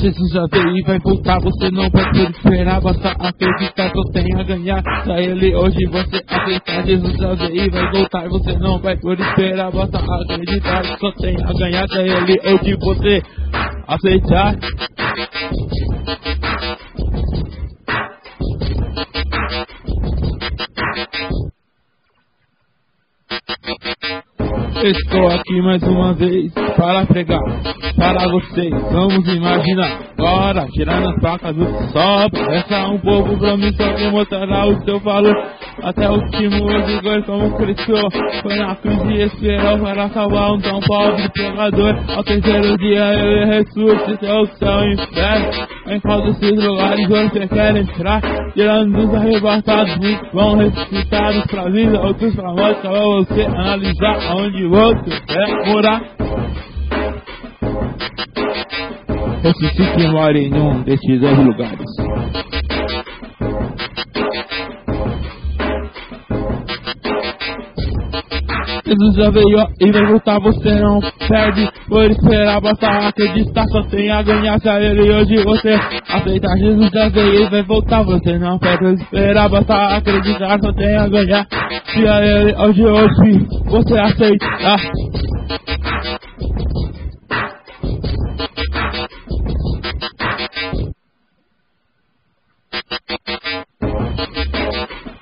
Jesus já veio e vai voltar, você não vai poder esperar, basta acreditar, só tem a ganhar. Pra ele hoje você acreditar, Jesus já veio e vai voltar, você não vai poder esperar, basta acreditar, só tem a ganhar. Pra ele hoje você aceitar. Estou aqui mais uma vez para pregar para vocês. Vamos imaginar agora, tirando as placas do sol. Essa um povo promissor que mostrará o seu valor. Até o último vigor como Cristo foi na cruz e esperou para salvar um tão pobre pecador. Ao terceiro dia ele ressuscitou o céu e inferno. Em qual desses lugares você quer entrar? Tirando os arrebatados, muitos vão ressuscitados pra vida, outros pra morte. Só você analisar onde você quer morar. Ressuscite e more em um destes dois lugares. Jesus já veio e vai voltar, você não perde por esperar, basta acreditar, só tem a ganhar se a ele hoje você aceitar. Jesus já veio e vai voltar, você não perde por esperar, basta acreditar, só tem a ganhar se a ele hoje, hoje você aceitar.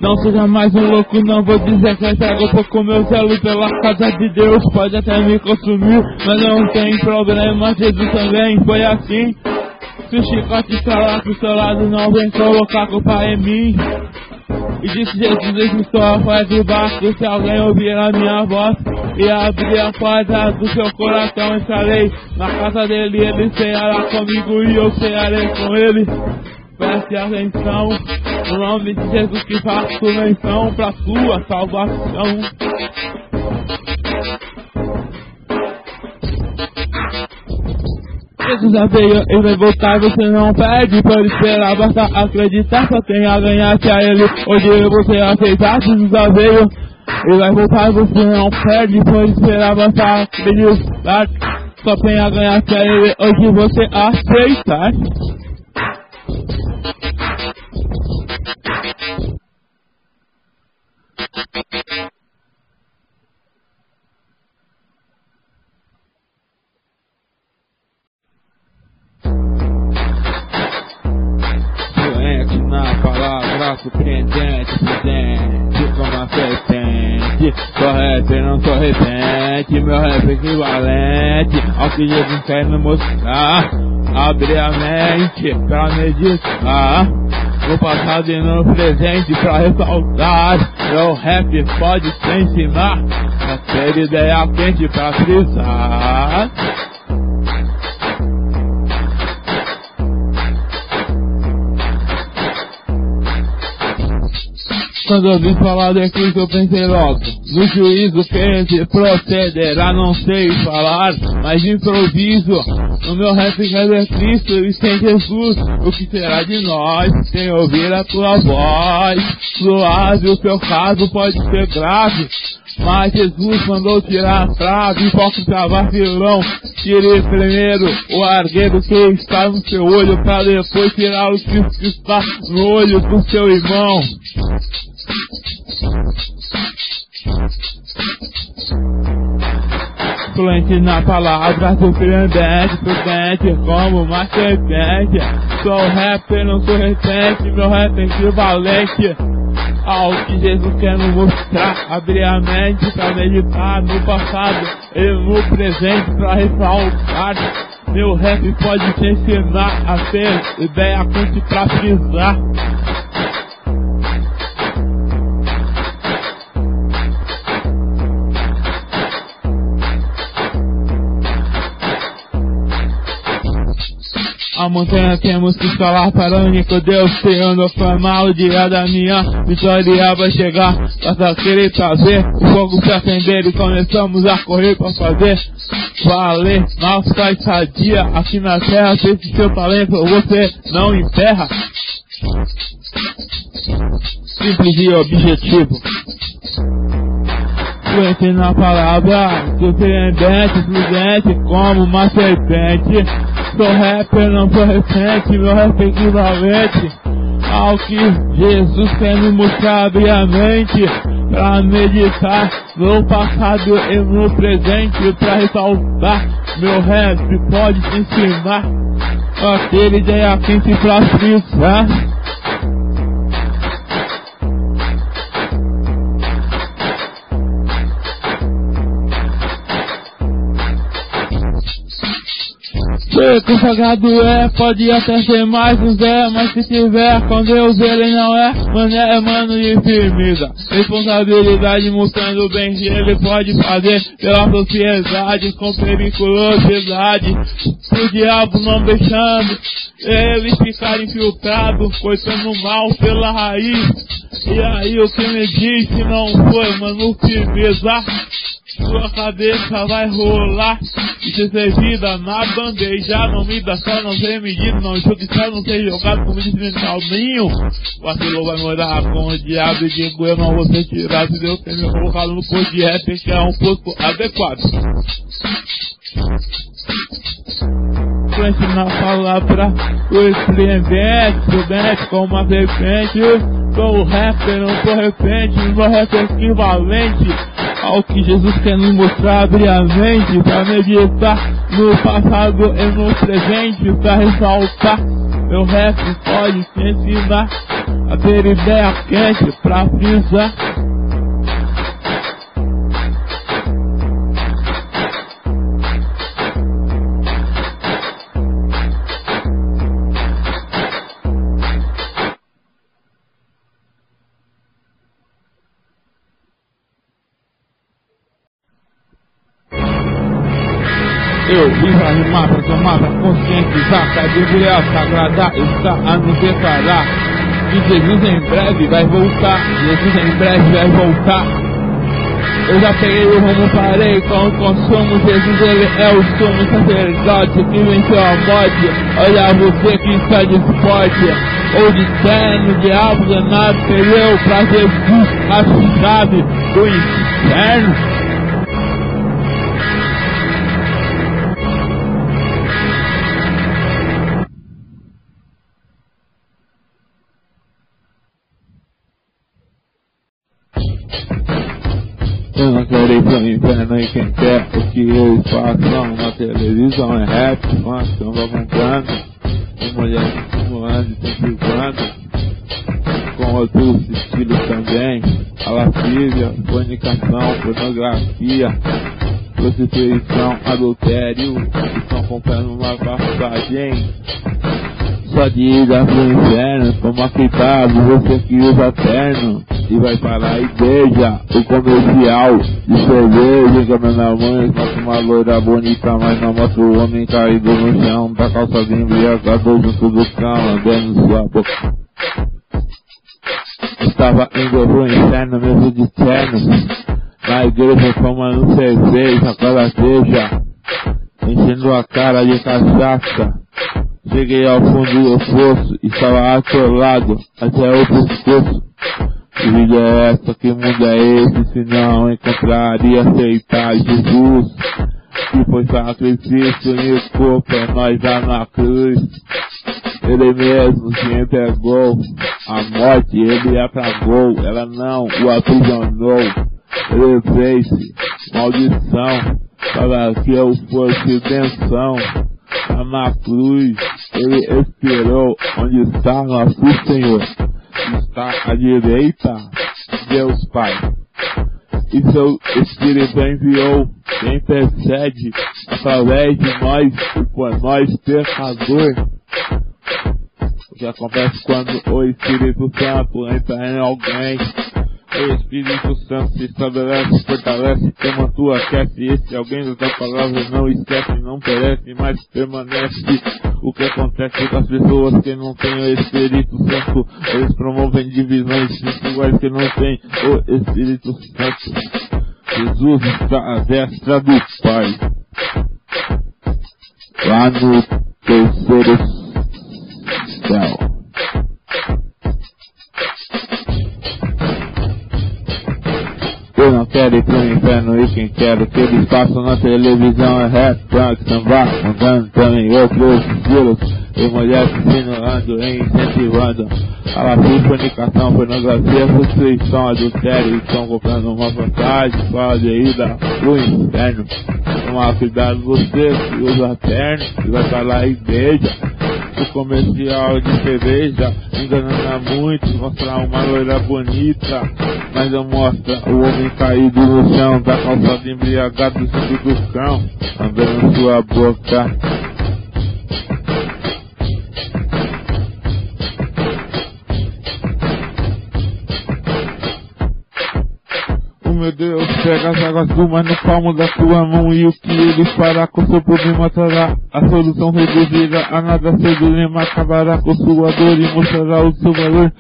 Não seja mais um louco, não vou dizer que é cego pouco meu zelo pela casa de Deus pode até me consumir, mas não tem problema, Jesus também foi assim. Se o chicote falar pro seu lado, não vem colocar culpa em mim. E disse Jesus, eu estou a fora de baixo, se alguém ouvir a minha voz e abrir a porta do seu coração, entrarei na casa dele, ele ceará comigo e eu cearei com ele. Preste atenção, no nome de Jesus que faço menção pra sua salvação. Jesus já veio e vai voltar, você não perde por esperar, basta acreditar, só tem a ganhar se a ele hoje você aceitar, Jesus já veio e vai voltar, você não perde por esperar, basta acreditar, só tem a ganhar se a ele hoje você aceitar. Palavra surpreendente, prudente como a serpente. Sou rap, não sou repente, meu rap equivalente ao que Jesus quer me mostrar. Abre a mente pra meditar. No passado e no presente pra ressaltar. Meu rap pode te ensinar. É ter ideia quente pra frisar. Quando ouvi falar de Cristo eu pensei logo No juízo quente procederá Não sei falar, mas improviso No meu rap quer Cristo e sem Jesus O que será de nós sem ouvir a tua voz Suave o teu caso pode ser grave mas Jesus mandou tirar a trave, hipócrita vacilão. Tire primeiro o argueiro que está no seu olho, para depois tirar o que está no olho do seu irmão. Fluente na palavra, surpreendente, prudente como uma serpente. Sou rapper, não sou repente, meu rap é equivalente ao que Jesus quer nos mostrar. Abrir a mente pra meditar no passado e no presente pra ressaltar. Meu rap pode te ensinar a ter ideia quente pra frisar. Montanha temos que escalar para o único Deus Senhor não formar o dia da minha vitória vai chegar. Basta querer trazer o fogo se acender E começamos a correr para fazer. Valer Nossa estadia aqui na terra Se esse seu talento você não enterra. Simples e objetivo. Fluente na palavra, surpreendente, fluente como uma serpente sou rapper, não sou recente, meu rap é equivalente ao que Jesus quer me mostrar, abrir a mente pra meditar no passado e no presente, pra ressaltar meu rap pode te ensinar aquele ideia quente pra frisar. Consagrado é, pode até ser mais um Zé, mas se tiver com Deus ele não é, mano é mano de firmeza. Responsabilidade mostrando bem que ele pode fazer pela sociedade com periculosidade. O diabo não deixando ele ficar infiltrado, cortando mal pela raiz. E aí o que me disse não foi, mano, firmeza. Sua cabeça vai rolar e ser servida na bandeja. Não me dá só, não ser medido, não jogue só, não ser jogado como Ronaldinho. O aquilo vai morar com o diabo e digo eu não vou ser tirado se Deus tem me colocado no posto de rap que é um posto adequado. Vou ensinar a palavra o o dente com uma serpente. Sou rapper, não sou repente, meu rap é equivalente ao que Jesus quer nos mostrar, abrir a mente para meditar no passado e no presente, para ressaltar. Meu rap pode te ensinar a ter ideia quente pra frisar. Eu vim pra rimar, pra tomar, pra conscientizar, pra deveria sagrada, está a nos declarar que Jesus em breve vai voltar, Jesus em breve vai voltar. Eu já peguei o rumo, parei com o consumo, Jesus ele é o sumo sacerdote que venceu a morte. Olha você que está de esporte, ou de terno, diabo danado, perdeu pra Jesus a chave do inferno. Não quero ir pro inferno e quem quer o que eles passam na televisão é rap, funk, samba cantando, e mulher simulando e incentivando, com outros estilos também, a lascívia, fornicação, pornografia, prostituição, adultério, estão comprando uma passagem de ida pro inferno, toma cuidado, você que usa terno e vai para a igreja, o comercial de cerveja, que na mãe, mostra uma loira bonita, mas não mostra o homem caído no chão, da calça de embriagado junto do cão, andando sua boca. Estava indo pro inferno mesmo de terno, na igreja tomando cerveja, calateja, enchendo a cara de cachaça. Cheguei ao fundo do poço, estava atolado até o pescoço. Que vida é essa? Que mundo é esse? Se não encontraria aceitar Jesus, que foi sacrifício e corpo é nós já na cruz. Ele mesmo se entregou à morte, ele apagou, ela não o aprisionou. Ele fez maldição para que eu fosse benção. Na cruz, ele esperou onde está nosso Senhor. Está à direita de Deus Pai. E seu Espírito enviou quem intercede através de nós e por nós pecador. O que acontece quando o Espírito Santo entra em alguém o Espírito Santo se estabelece, fortalece, toma tua aquece. Esse alguém da palavra não esquece, não perece, mas permanece. O que acontece com as pessoas que não têm o Espírito Santo? Eles promovem divisões iguais que não têm o Espírito Santo. Jesus está à destra do Pai. Lá no terceiro céu. Eu não quero ir pro inferno e quem quer o que eles passam na televisão é rap, punk, samba, mudando também outros estilos. E mulheres insinuando e incentivando a lazer, fornicação, pornografia, prostituição, adultério. Estão comprando uma vantagem, pode ir da pro inferno. Tomar cuidado você que usa terno, que vai pra lá e beija o comercial de cerveja, enganando muito, mostrar uma loira bonita, mas eu mostro o homem caído no chão, da calçada embriagado, do cão, andando sua boca. Meu Deus, pega as águas do mar no palmo da tua mão e o que ele fará com seu problema trará a solução reduzida. A nada seu dilema acabará com sua dor e mostrará o seu valor.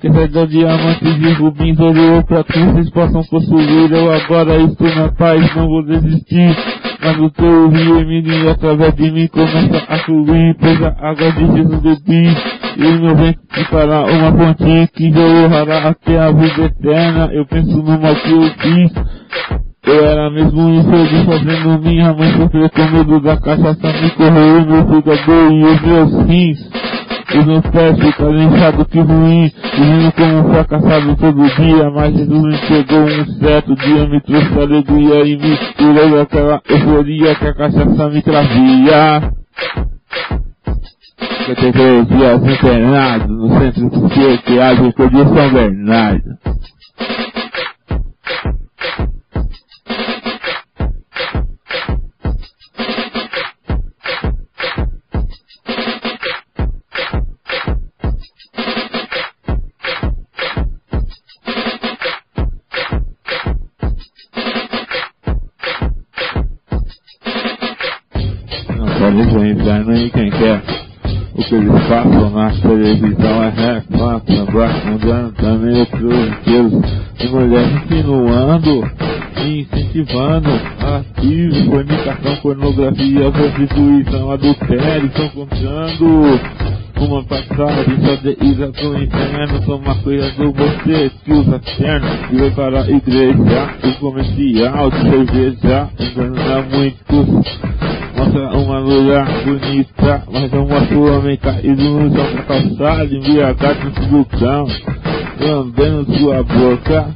Que sai diamantes e rubins ouro para que vocês possam possuir. Eu agora estou na paz, não vou desistir. Mas o teu rio menino através de mim começa a fluir pois a água de Jesus bebi e meu vento fará uma pontinha que jorrará até a vida eterna. Eu penso no mal que eu fiz. Eu era mesmo infeliz fazendo minha mãe sofrer com medo da cachaça me corroer meu fígado e os meus rins. Os meus pés ficaram inchados que ruim, vivendo como um fracassado todo dia, mas Jesus me pegou um certo dia, me trouxe alegria e me tirou daquela euforia que a cachaça me trazia. 53 dias internado no centro psiquiátrico de São Bernardo. O eles passam na televisão é reclama, mudando também outros inteiros. E mulheres insinuando incentivando ativo, fornicação, pornografia, prostituição, adultério, estão contando uma passagem só de ira pro inferno, toma cuidado você que usa terno e vai para a igreja, o comercial de cerveja, engana muitos mostra uma mulher bonita, mas é uma sua no chão pra calçado, embriagado no cão, lambendo sua boca.